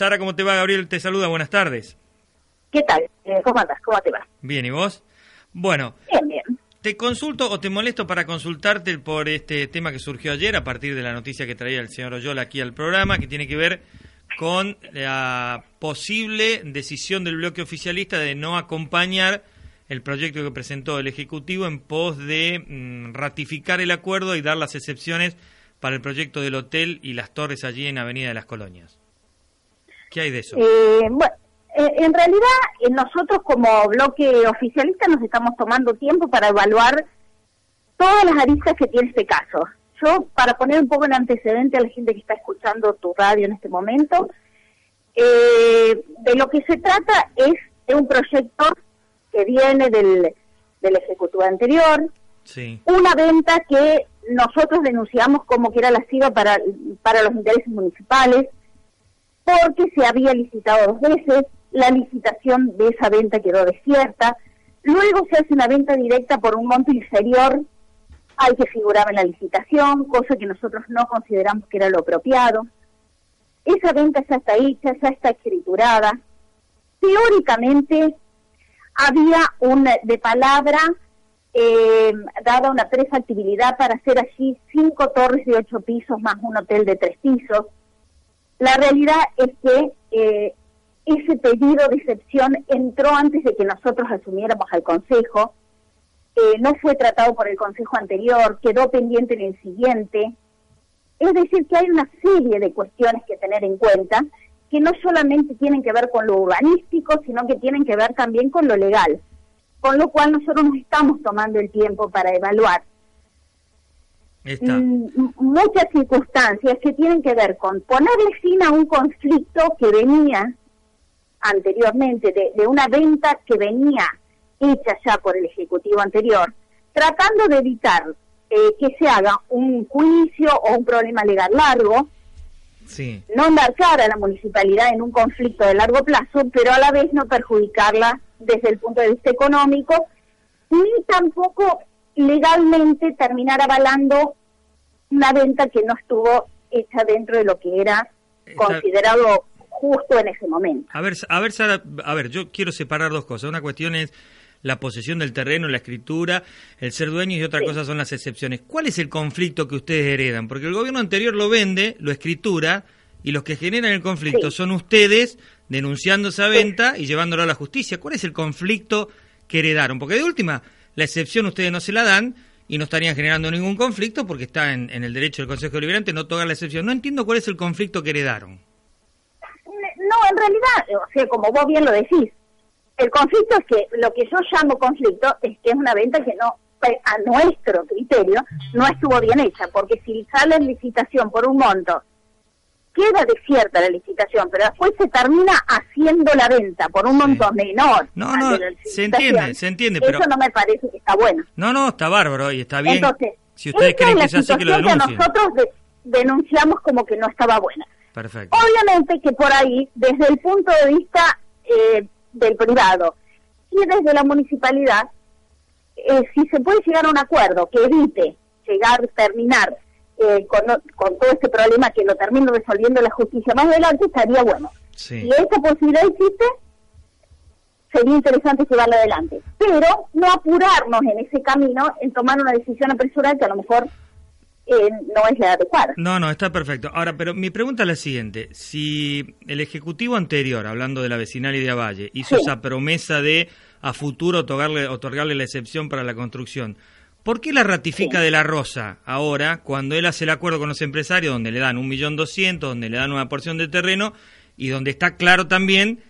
Sara, ¿cómo te va? Gabriel te saluda, buenas tardes. ¿Qué tal? Eh, ¿Cómo andas? ¿Cómo te va? Bien, ¿y vos? Bueno, Bien, bien. te consulto o te molesto para consultarte por este tema que surgió ayer a partir de la noticia que traía el señor Oyola aquí al programa, que tiene que ver con la posible decisión del bloque oficialista de no acompañar el proyecto que presentó el Ejecutivo en pos de mm, ratificar el acuerdo y dar las excepciones para el proyecto del hotel y las torres allí en Avenida de las Colonias. ¿Qué hay de eso? Eh, bueno, eh, en realidad eh, nosotros como bloque oficialista nos estamos tomando tiempo para evaluar todas las aristas que tiene este caso. Yo, para poner un poco en antecedente a la gente que está escuchando tu radio en este momento, eh, de lo que se trata es de un proyecto que viene del, del Ejecutivo anterior, Sí, una venta que nosotros denunciamos como que era lasciva para, para los intereses municipales, porque se había licitado dos veces, la licitación de esa venta quedó desierta, luego se hace una venta directa por un monto inferior al que figuraba en la licitación, cosa que nosotros no consideramos que era lo apropiado. Esa venta ya está hecha, ya está escriturada. Teóricamente había un de palabra eh, dada una prefactibilidad para hacer allí cinco torres de ocho pisos más un hotel de tres pisos. La realidad es que eh, ese pedido de excepción entró antes de que nosotros asumiéramos al Consejo, eh, no fue tratado por el Consejo anterior, quedó pendiente en el siguiente. Es decir, que hay una serie de cuestiones que tener en cuenta que no solamente tienen que ver con lo urbanístico, sino que tienen que ver también con lo legal. Con lo cual nosotros nos estamos tomando el tiempo para evaluar muchas circunstancias que tienen que ver con ponerle fin a un conflicto que venía anteriormente, de, de una venta que venía hecha ya por el Ejecutivo anterior, tratando de evitar eh, que se haga un juicio o un problema legal largo, Sí. no embarcar a la municipalidad en un conflicto de largo plazo, pero a la vez no perjudicarla desde el punto de vista económico, ni tampoco legalmente terminar avalando una venta que no estuvo hecha dentro de lo que era Está- considerado justo en ese momento. A ver, a ver, Sara, a ver, yo quiero separar dos cosas. Una cuestión es la posesión del terreno, la escritura, el ser dueño y otra Sí. cosa son las excepciones. ¿Cuál es el conflicto que ustedes heredan? Porque el gobierno anterior lo vende, lo escritura y los que generan el conflicto Sí. son ustedes denunciando esa venta y llevándolo a la justicia. ¿Cuál es el conflicto que heredaron? Porque de última, la excepción ustedes no se la dan y no estarían generando ningún conflicto porque está en, el derecho del Consejo Deliberante no tocar la excepción. No entiendo cuál es el conflicto que heredaron. No, en realidad, o sea, como vos bien lo decís, el conflicto es que lo que yo llamo conflicto es que es una venta que no, a nuestro criterio, no estuvo bien hecha, porque si sale en licitación por un monto, queda desierta la licitación, pero después se termina haciendo la venta por un Sí. monto menor. No, no, se entiende, se entiende, pero- Eso no me parece que está bueno. No, no, está bárbaro y está bien. Entonces, si ustedes creen que es es la así, que lo denuncien. nosotros de- denunciamos como que no estaba buena. Perfecto. Obviamente que por ahí, desde el punto de vista eh, del privado y desde la municipalidad, eh, si se puede llegar a un acuerdo que evite llegar, terminar eh, con, con todo este problema, que lo termine resolviendo la justicia más adelante, estaría bueno. Sí. Si esa posibilidad existe, sería interesante llevarla adelante. Pero no apurarnos en ese camino, en tomar una decisión apresurada que a lo mejor eh, no es la adecuada. No, no, está perfecto. Ahora, pero mi pregunta es la siguiente. Si el Ejecutivo anterior, hablando de la vecinal y de Valle, hizo Sí. esa promesa de a futuro otorgarle, otorgarle la excepción para la construcción, ¿por qué la ratifica Sí. de la Rosa ahora, cuando él hace el acuerdo con los empresarios, donde le dan un millón doscientos, donde le dan una porción de terreno, y donde está claro también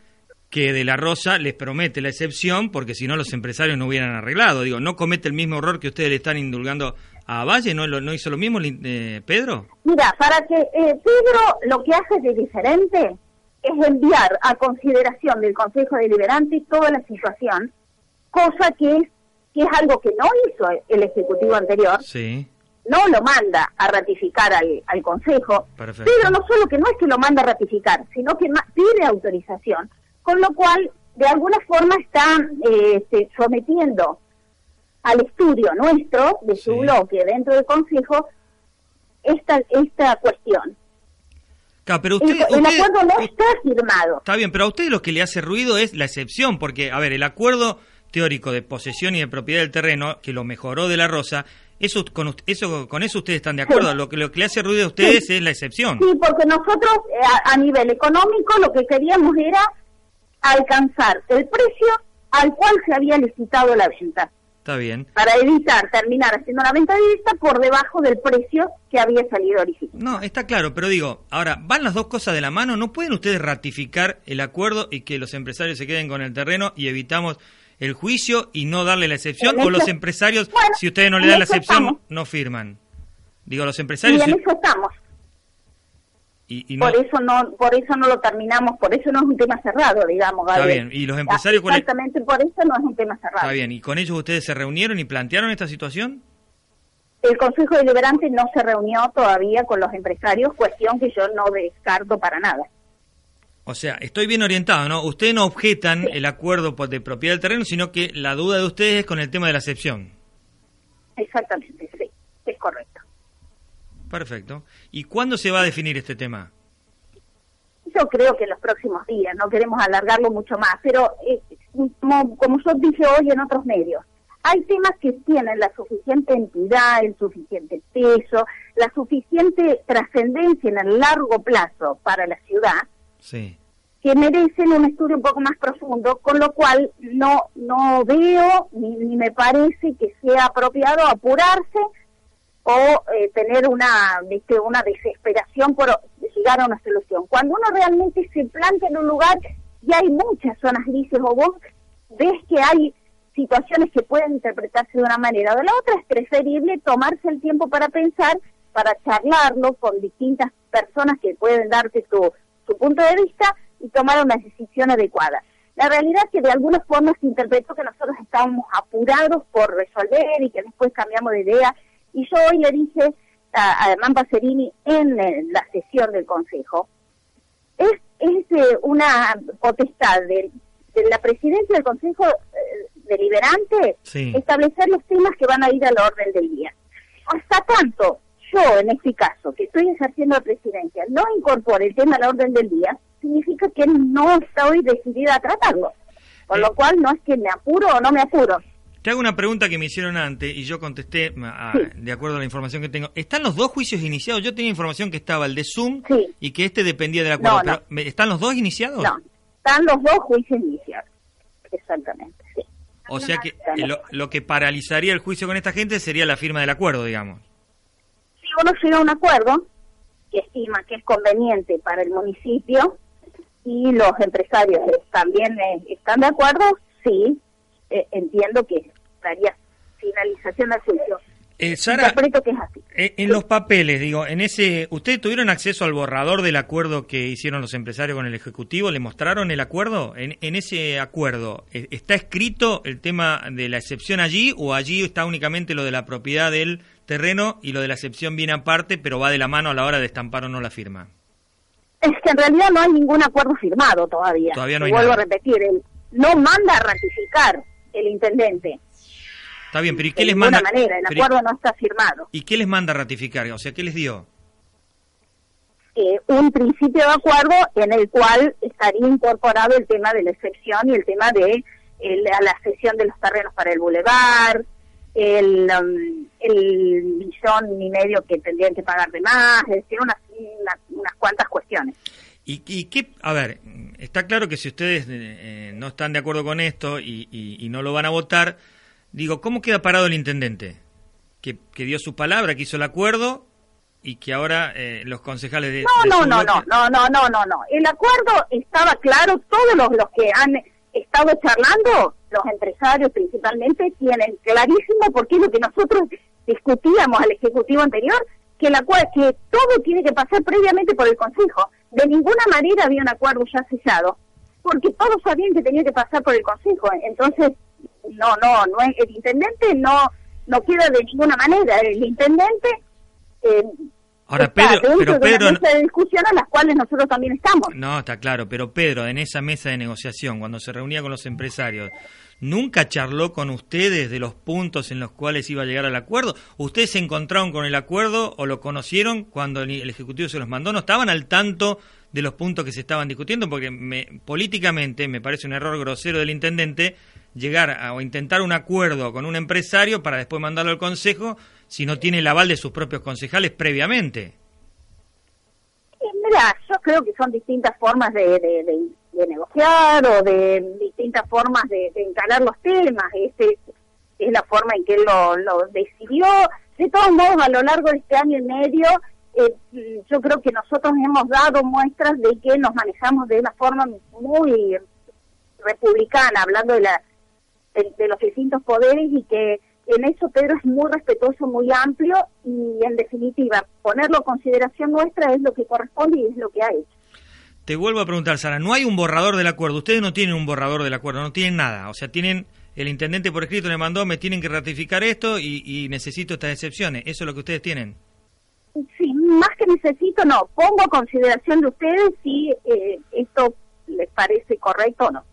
que de la Rosa les promete la excepción, porque si no los empresarios no hubieran arreglado. Digo, ¿no comete el mismo error que ustedes le están indulgando a Valle? ¿No, lo- no hizo lo mismo eh, Pedro? Mira, para que eh, Pedro lo que hace de diferente es enviar a consideración del Consejo Deliberante toda la situación, cosa que es, que es algo que no hizo el Ejecutivo anterior, Sí, no lo manda a ratificar al, al Consejo. Perfecto. Pedro no solo que no es que lo manda a ratificar, sino que pide autorización, con lo cual de alguna forma está eh, este, sometiendo al estudio nuestro, de su Sí. bloque dentro del Consejo, esta, esta cuestión. pero usted, el, acuerdo no está firmado. Está bien, pero a usted lo que le hace ruido es la excepción, porque, a ver, el acuerdo teórico de posesión y de propiedad del terreno, que lo mejoró de la Rosa, eso con, eso, con eso ustedes están de acuerdo. Lo, que, lo que le hace ruido a ustedes es la excepción. Sí, porque nosotros eh, a, nivel económico lo que queríamos era alcanzar el precio al cual se había licitado la venta. Está bien. Para evitar terminar haciendo una venta directa por debajo del precio que había salido original. No, está claro, pero digo, ahora, ¿van las dos cosas de la mano? ¿No pueden ustedes ratificar el acuerdo y que los empresarios se queden con el terreno y evitamos el juicio y no darle la excepción? ¿O los empresarios, si ustedes no le dan la excepción, no firman? Digo, los empresarios... Y en eso estamos. Por eso no por eso no lo terminamos, por eso no es un tema cerrado, digamos. Está bien, y los empresarios... Exactamente por eso no es un tema cerrado. Está bien, ¿y con ellos ustedes se reunieron y plantearon esta situación? El Consejo Deliberante no se reunió todavía con los empresarios, cuestión que yo no descarto para nada. O sea, estoy bien orientado, ¿no? Ustedes no objetan el acuerdo de propiedad del terreno, sino que la duda de ustedes es con el tema de la excepción. Exactamente, sí, es correcto. Perfecto. ¿Y cuándo se va a definir este tema? Yo creo que en los próximos días, no queremos alargarlo mucho más, pero eh, como, como yo dije hoy en otros medios, hay temas que tienen la suficiente entidad, el suficiente peso, la suficiente trascendencia en el largo plazo para la ciudad, sí. que merecen un estudio un poco más profundo, con lo cual no, no veo ni, ni me parece que sea apropiado apurarse o eh, tener una, una desesperación por llegar a una solución. Cuando uno realmente se planta en un lugar y hay muchas zonas grises o vos ves que hay situaciones que pueden interpretarse de una manera o de la otra, es preferible tomarse el tiempo para pensar, para charlarlo con distintas personas que pueden darte tu punto de vista y tomar una decisión adecuada. La realidad es que de alguna forma se interpretó que nosotros estábamos apurados por resolver y que después cambiamos de idea y yo hoy le dije a, a Hernán Pacerini en, la sesión del Consejo, es, es eh, una potestad de, la presidencia del Consejo eh, Deliberante establecer los temas que van a ir a la orden del día. Hasta tanto yo, en este caso, que estoy ejerciendo la presidencia, no incorpore el tema a la orden del día, significa que no estoy decidida a tratarlo. Con lo cual no es que me apuro o no me apuro, te hago una pregunta que me hicieron antes y yo contesté de acuerdo a la información que tengo. ¿Están los dos juicios iniciados? Yo tenía información que estaba el de Zoom y que este dependía del acuerdo. ¿Están los dos iniciados? No, están los dos juicios iniciados. Exactamente, sí. O sea que lo, que paralizaría el juicio con esta gente sería la firma del acuerdo, digamos. Uno llega a un acuerdo que estima que es conveniente para el municipio y los empresarios también eh, están de acuerdo, sí, eh, entiendo que daría finalización al juicio. Eh, Sara, que es así. Eh, en los papeles, digo, en ese, ¿ustedes tuvieron acceso al borrador del acuerdo que hicieron los empresarios con el Ejecutivo? ¿Le mostraron el acuerdo? En, en ese acuerdo, ¿está escrito el tema de la excepción allí o allí está únicamente lo de la propiedad del terreno y lo de la excepción viene aparte, pero va de la mano a la hora de estampar o no la firma? Es que en realidad no hay ningún acuerdo firmado todavía. Todavía no hay Vuelvo a repetir, no manda a ratificar el intendente. Está bien, pero ¿y qué les manda? De manera, el acuerdo no está firmado. ¿Y qué les manda a ratificar? O sea, ¿qué les dio? Eh, un principio de acuerdo en el cual estaría incorporado el tema de la excepción y el tema de la cesión de los terrenos para el bulevar, el, um, el millón y medio que tendrían que pagar de más, es decir, unas, unas, cuantas cuestiones. ¿Y, ¿Y, qué? A ver, está claro que si ustedes eh, eh, no están de acuerdo con esto y, y, no lo van a votar, digo, ¿cómo queda parado el intendente? Que, que dio su palabra, que hizo el acuerdo y que ahora eh, los concejales de... No, no, no, no, no, no, no, no, no. El acuerdo estaba claro, todos los, los que han estado charlando los empresarios principalmente, tienen clarísimo porque es lo que nosotros discutíamos al Ejecutivo anterior, que, la, que todo tiene que pasar previamente por el Consejo de ninguna manera había un acuerdo ya sellado, porque todos sabían que tenía que pasar por el Consejo. Entonces, no, no, no el intendente no, no queda de ninguna manera. El intendente, eh, Ahora, Pedro, pero Pedro, de mesa de discusión a las cuales nosotros también estamos. No, está claro, pero Pedro, en esa mesa de negociación, cuando se reunía con los empresarios, ¿nunca charló con ustedes de los puntos en los cuales iba a llegar al acuerdo? ¿Ustedes se encontraron con el acuerdo o lo conocieron cuando el Ejecutivo se los mandó? ¿No estaban al tanto de los puntos que se estaban discutiendo? Porque me, políticamente me parece un error grosero del intendente llegar a, o intentar un acuerdo con un empresario para después mandarlo al Consejo si no tiene el aval de sus propios concejales previamente? Mira, yo creo que son distintas formas de, negociar o de distintas formas de, encarar los temas. Este es la forma en que él lo, decidió. De todos modos, a lo largo de este año y medio, eh, yo creo que nosotros hemos dado muestras de que nos manejamos de una forma muy republicana, hablando de, la, de los distintos poderes y que en eso Pedro es muy respetuoso, muy amplio y en definitiva ponerlo a consideración nuestra es lo que corresponde y es lo que ha hecho. Te vuelvo a preguntar, Sara, no hay un borrador del acuerdo, ustedes no tienen un borrador del acuerdo, no tienen nada, o sea, tienen, el intendente por escrito le mandó, me tienen que ratificar esto y, necesito estas excepciones, ¿eso es lo que ustedes tienen? Sí, más que necesito, no, pongo a consideración de ustedes si eh, esto les parece correcto o no.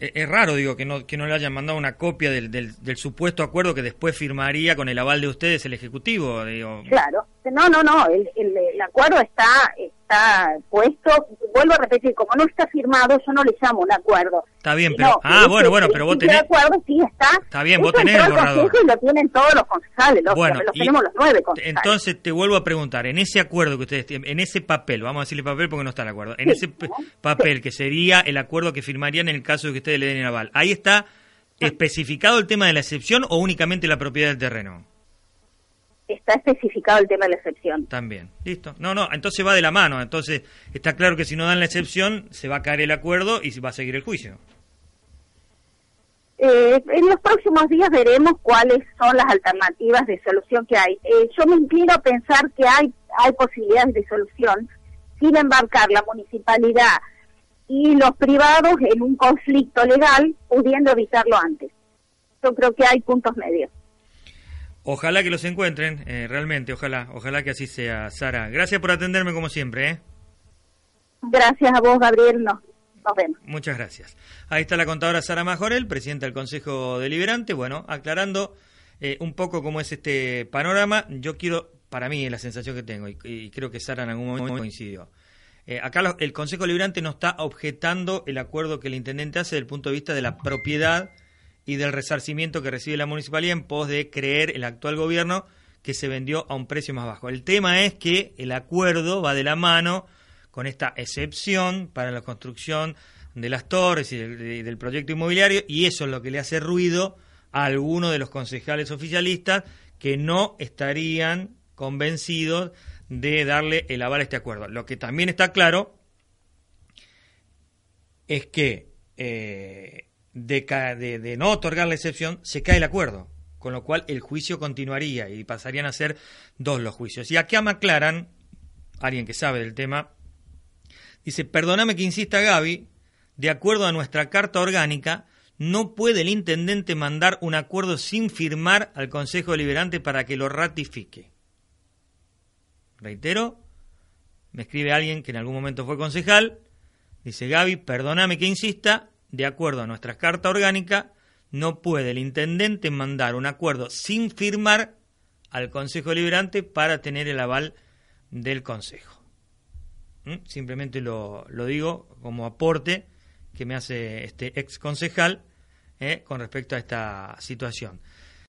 Eh, es raro, digo, que no, que no le hayan mandado una copia del, del, supuesto acuerdo que después firmaría con el aval de ustedes el Ejecutivo. Digo. Claro, no, no, no, el, el, acuerdo está, está puesto, vuelvo a repetir, como no está firmado, yo no le llamo un acuerdo. Está bien, pero, ah, bueno, bueno, pero vos tenés... El acuerdo sí está. Está bien, vos tenés el borrador. Y lo tienen todos los concejales, los, bueno, los tenemos los nueve concejales. Entonces te vuelvo a preguntar, en ese acuerdo que ustedes tienen, en ese papel, vamos a decirle papel porque no está el acuerdo, en ese papel que sería el acuerdo que firmarían en el caso de que ustedes le den el aval, ahí está especificado el tema de la excepción o únicamente la propiedad del terreno? Está especificado el tema de la excepción. También, listo. No, no, entonces va de la mano. Entonces está claro que si no dan la excepción, se va a caer el acuerdo y se va a seguir el juicio. Eh, en los próximos días veremos cuáles son las alternativas de solución que hay. Eh, yo me inclino a pensar que hay, hay posibilidades de solución sin embarcar la municipalidad y los privados en un conflicto legal, pudiendo evitarlo antes. Yo creo que hay puntos medios. Ojalá que los encuentren, eh, realmente, ojalá, ojalá que así sea, Sara. Gracias por atenderme como siempre. ¿eh? Gracias a vos, Gabriel. Nos, vemos. Muchas gracias. Ahí está la contadora Sara Majorel, presidenta del Consejo Deliberante. Bueno, aclarando eh, un poco cómo es este panorama, yo quiero, para mí es la sensación que tengo, y, creo que Sara en algún momento coincidió. acá el Consejo Deliberante no está objetando el acuerdo que el intendente hace desde el punto de vista de la propiedad y del resarcimiento que recibe la municipalidad en pos de creer el actual gobierno que se vendió a un precio más bajo. El tema es que el acuerdo va de la mano con esta excepción para la construcción de las torres y del, proyecto inmobiliario y eso es lo que le hace ruido a algunos de los concejales oficialistas que no estarían convencidos de darle el aval a este acuerdo. Lo que también está claro es que eh, de, no otorgar la excepción, se cae el acuerdo, con lo cual el juicio continuaría y pasarían a ser dos los juicios. Y acá me aclaran, alguien que sabe del tema, dice, perdóname que insista Gaby, de acuerdo a nuestra carta orgánica, no puede el intendente mandar un acuerdo sin firmar al Consejo Deliberante para que lo ratifique. Reitero, me escribe alguien que en algún momento fue concejal, dice Gaby, perdóname que insista, de acuerdo a nuestra carta orgánica, no puede el intendente mandar un acuerdo sin firmar al Consejo Liberante para tener el aval del Consejo. ¿Mm? Simplemente lo, digo como aporte que me hace este ex concejal eh, con respecto a esta situación.